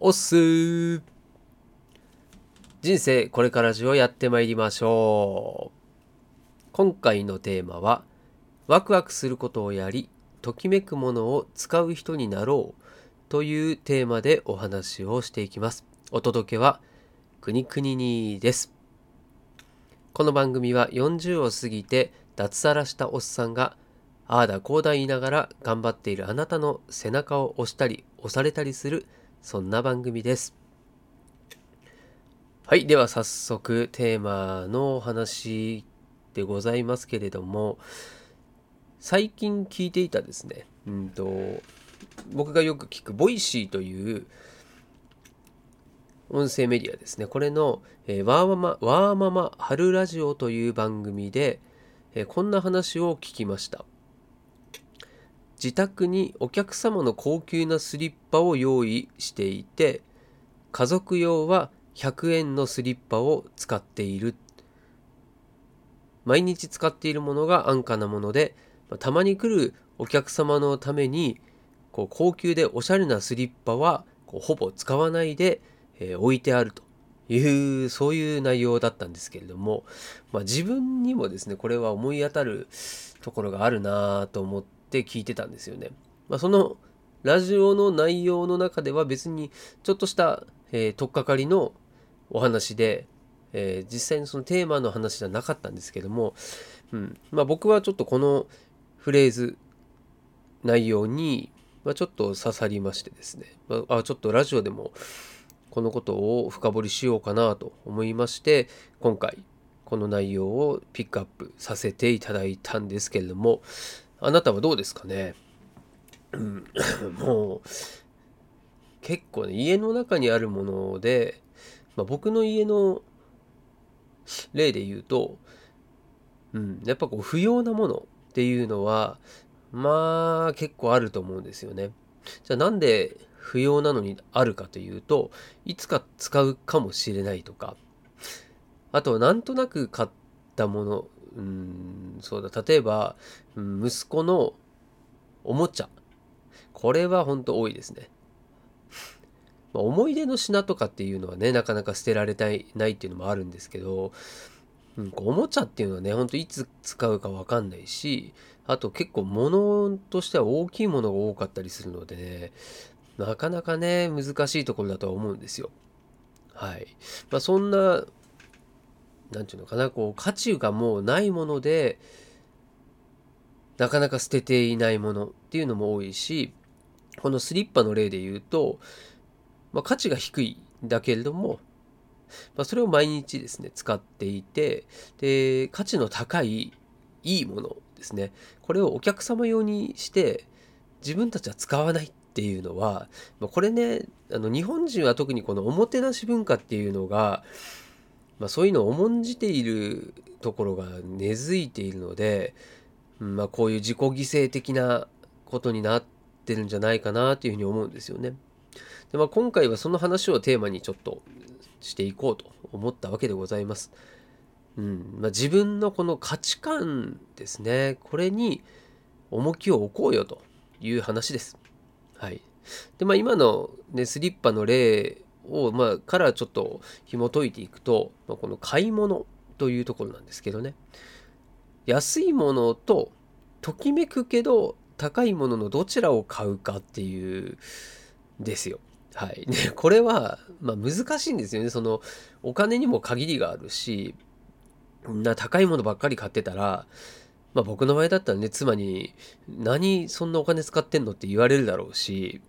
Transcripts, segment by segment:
おっす。ー人生これからじをやってまいりましょう。今回のテーマはワクワクすることをやりときめくものを使う人になろう。というテーマでお話をしていきます。お届けはくにくににです。この番組は40を過ぎて脱サラしたおっさんがああだこうだ言いながら頑張っているあなたの背中を押したり押されたりするそんな番組です。はい。では早速テーマのお話でございますけれども、最近聞いていたですね、うんと、僕がよく聞く Voicy という音声メディアですね。これの、えー、ワーママ、ワーママはるラジオという番組で、えー、こんな話を聞きました。自宅にお客様の高級なスリッパを用意していて家族用は100円のスリッパを使っている。毎日使っているものが安価なものでたまに来るお客様のためにこう高級でおしゃれなスリッパはこうほぼ使わないで、えー、置いてあると。いうそういう内容だったんですけれども、まあ、自分にもですねこれは思い当たるところがあるなと思ってって聞いてたんですよね。まあ、そのラジオの内容の中では別にちょっとした、えー、取っかかりのお話で、えー、実際にそのテーマの話じゃなかったんですけども、うんまあ、僕はちょっとこのフレーズ内容に、まあ、ちょっと刺さりましてですね、まあ、ちょっとラジオでもこのことを深掘りしようかなと思いまして今回この内容をピックアップさせていただいたんですけれどもあなたはどうですかね、もう結構ね家の中にあるもので、まあ、僕の家の例で言うと、うん、やっぱこう不要なものっていうのはまあ結構あると思うんですよね。じゃあなんで不要なのにあるかというといつか使うかもしれないとか。あとはなんとなく買ったものうん、そうだ、例えば、息子のおもちゃ。これは本当多いですね。まあ、思い出の品とかっていうのはね、なかなか捨てられたいないっていうのもあるんですけど、うん、おもちゃっていうのはね、ほんといつ使うかわかんないし、あと結構物としては大きいものが多かったりするのでね、なかなかね、難しいところだとは思うんですよ。はい。まあ、そんな何て言うのかなこう価値がもうないものでなかなか捨てていないものっていうのも多いしこのスリッパの例で言うと、まあ、価値が低いんだけれども、まあ、それを毎日ですね使っていてで価値の高いいいものですね。これをお客様用にして自分たちは使わないっていうのはこれねあの日本人は特にこのおもてなし文化っていうのがまあ、そういうのを重んじているところが根付いているので、まあ、こういう自己犠牲的なことになってるんじゃないかなというふうに思うんですよね。でまあ、今回はその話をテーマにちょっとしていこうと思ったわけでございます。うんまあ、自分のこの価値観ですねこれに重きを置こうよという話です。はい。でまあ今の、ね、スリッパの例を、まあ、からちょっと紐解いていくと、まあ、この買い物というところなんですけどね安いものとときめくけど高いもののどちらを買うかっていうですよ。はい。ね、これは、まあ、難しいんですよね。そのお金にも限りがあるしな高いものばっかり買ってたらまあ僕の場合だったらね妻に何そんなお金使ってんのって言われるだろうし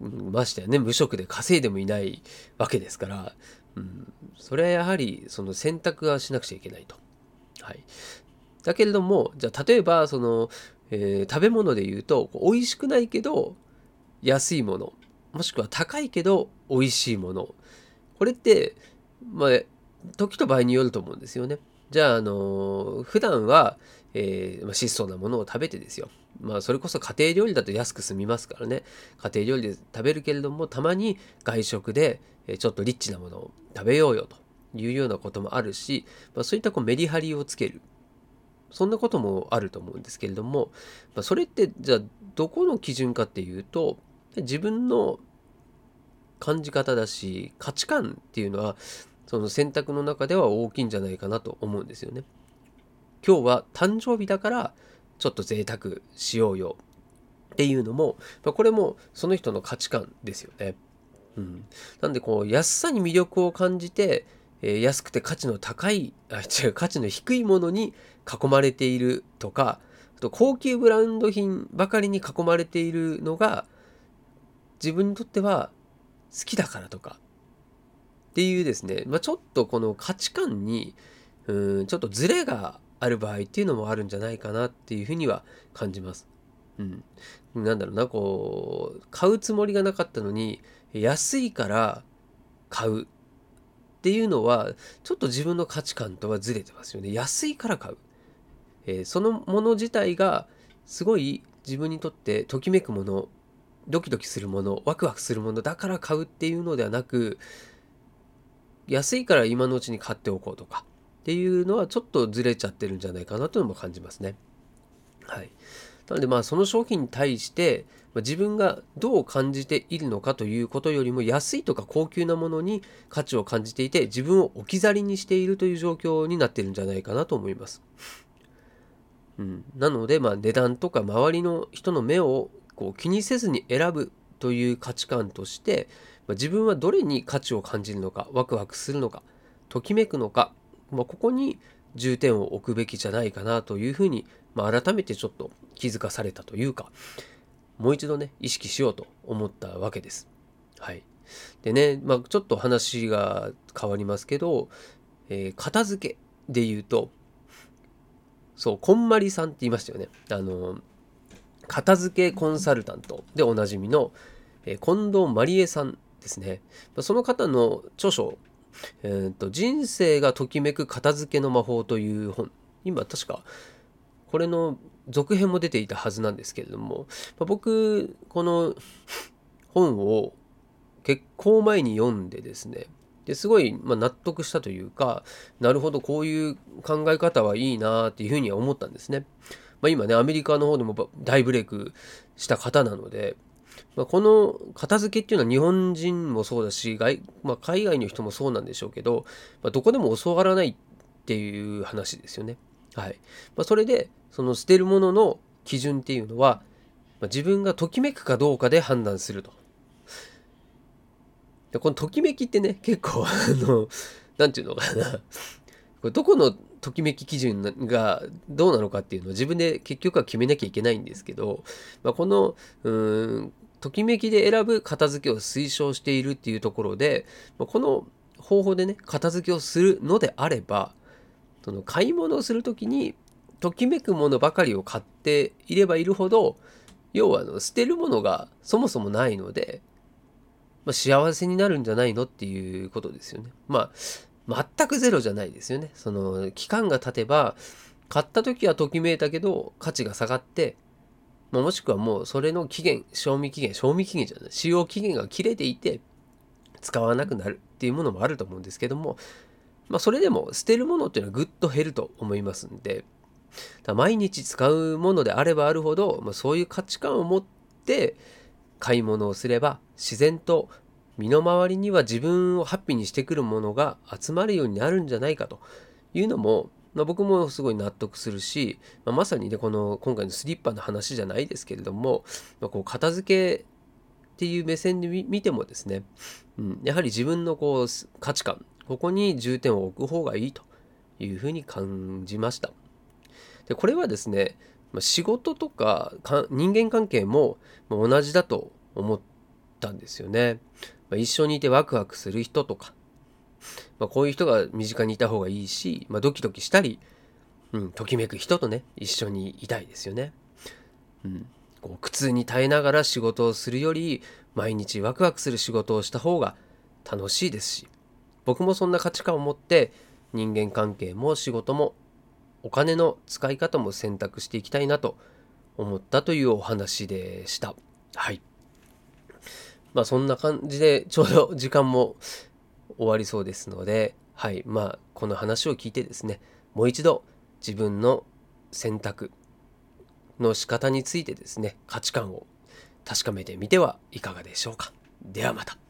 ましてやね無職で稼いでもいないわけですから、うん、それはやはりその選択はしなくちゃいけないと。はい、だけれどもじゃあ例えばその、えー、食べ物で言うと美味しくないけど安いものもしくは高いけど美味しいものこれってまあ時と場合によると思うんですよね。じゃあ、あのー、普段は、えー、まあ、質素なものを食べてですよ。まあ、それこそ家庭料理だと安く済みますからね。家庭料理で食べるけれども、たまに外食で、えちょっとリッチなものを食べようよというようなこともあるし、まあ、そういったこうメリハリをつける。そんなこともあると思うんですけれども、まあ、それってじゃあどこの基準かっていうと自分の感じ方だし価値観っていうのはその選択の中では大きいんじゃないかなと思うんですよね。今日は誕生日だからちょっと贅沢しようよっていうのも、まあ、これもその人の価値観ですよね。うん、なんでこう安さに魅力を感じて、えー、安くて価値の高いあ違う価値の低いものに囲まれているとかあと高級ブランド品ばかりに囲まれているのが自分にとっては好きだからとかっていうですね、まあ、ちょっとこの価値観にうんちょっとズレがある場合っていうのもあるんじゃないかなっていうふうには感じます。うん。なんだろうな、こう、買うつもりがなかったのに、安いから買うっていうのは、ちょっと自分の価値観とはずれてますよね。安いから買う。えー、そのもの自体が、すごい自分にとってときめくもの、ドキドキするもの、ワクワクするものだから買うっていうのではなく、安いから今のうちに買っておこうとか、っていうのはちょっとずれちゃってるんじゃないかなというのも感じますね。はい。なのでまあその商品に対して自分がどう感じているのかということよりも安いとか高級なものに価値を感じていて自分を置き去りにしているという状況になってるんじゃないかなと思います。うん、なのでまあ値段とか周りの人の目をこう気にせずに選ぶという価値観として、自分はどれに価値を感じるのかワクワクするのかときめくのかまあ、ここに重点を置くべきじゃないかなというふうに、まあ、改めてちょっと気づかされたというかもう一度ね意識しようと思ったわけです。はい、でね、まあ、ちょっと話が変わりますけど、えー、片付けで言うとそうこんまりさんって言いましたよね。あの片付けコンサルタントでおなじみの、えー、近藤まりえさんですね。その方の著書えーと、人生がときめく片付けの魔法という本。今確かこれの続編も出ていたはずなんですけれども、まあ、僕この本を結構前に読んでですね。ですごい、ま、納得したというかなるほどこういう考え方はいいなっていうふうには思ったんですね。まあ、今ねアメリカの方でも大ブレイクした方なのでまあ、この片付けっていうのは日本人もそうだし外、まあ、海外の人もそうなんでしょうけど、まあ、どこでも教わらないっていう話ですよね。はいま、それでその捨てるものの基準っていうのは、ま、自分がときめくかどうかで判断すると。でこのときめきってね結構あの何て言うのかなこれどこのときめき基準がどうなのかっていうのを自分で結局は決めなきゃいけないんですけど、まあ、このうんときめきで選ぶ片付けを推奨しているっていうところで、この方法でね、片付けをするのであれば、その買い物をする時に、ときめくものばかりを買っていればいるほど、要はあの捨てるものがそもそもないので、まあ、幸せになるんじゃないのっていうことですよね。まあ、全くゼロじゃないですよね。その期間が経てば、買った時はときめいたけど価値が下がってもしくはもうそれの期限、賞味期限、賞味期限じゃない、使用期限が切れていて使わなくなるっていうものもあると思うんですけども、まあ、それでも捨てるものっていうのはぐっと減ると思いますんで、毎日使うものであればあるほど、まあ、そういう価値観を持って買い物をすれば自然と身の回りには自分をハッピーにしてくるものが集まるようになるんじゃないかというのもまあ、僕もすごい納得するし、まあ、まさにねこの今回のスリッパの話じゃないですけれども、まあ、こう片付けっていう目線で見てもですね、うん、やはり自分のこう価値観ここに重点を置く方がいいというふうに感じました。でこれはですね仕事とか人間関係も同じだと思ったんですよね。一緒にいてワクワクする人とかまあ、こういう人が身近にいた方がいいし、まあ、ドキドキしたり、うん、ときめく人とね一緒にいたいですよね。うん、こう苦痛に耐えながら仕事をするより毎日ワクワクする仕事をした方が楽しいですし僕もそんな価値観を持って人間関係も仕事もお金の使い方も選択していきたいなと思ったというお話でした。はい。まあそんな感じでちょうど時間も終わりそうですので、はい、まあ、この話を聞いてですね、もう一度自分の選択の仕方についてですね、価値観を確かめてみてはいかがでしょうか。ではまた。